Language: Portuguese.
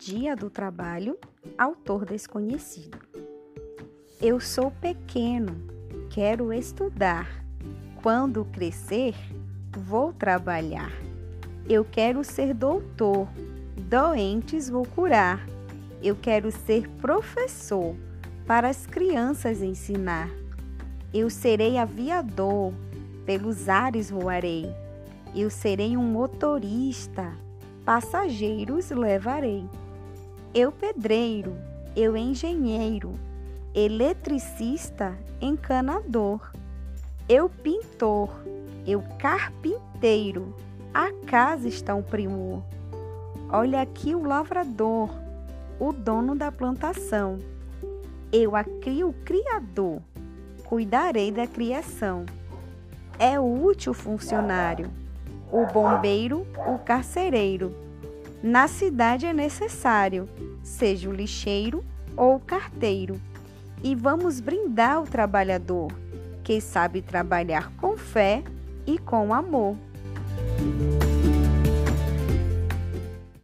Dia do Trabalho, autor desconhecido. Eu sou pequeno, quero estudar. Quando crescer, vou trabalhar. Eu quero ser doutor, doentes vou curar. Eu quero ser professor, para as crianças ensinar. Eu serei aviador, pelos ares voarei. Eu serei um motorista, passageiros levarei. Eu pedreiro, eu engenheiro, eletricista, encanador. Eu pintor, eu carpinteiro, a casa está um primor. Olha aqui o lavrador, o dono da plantação. Eu a crio criador, cuidarei da criação. É o útil funcionário, o bombeiro, o carcereiro. Na cidade é necessário, seja o lixeiro ou o carteiro e vamos brindar o trabalhador, que sabe trabalhar com fé e com amor.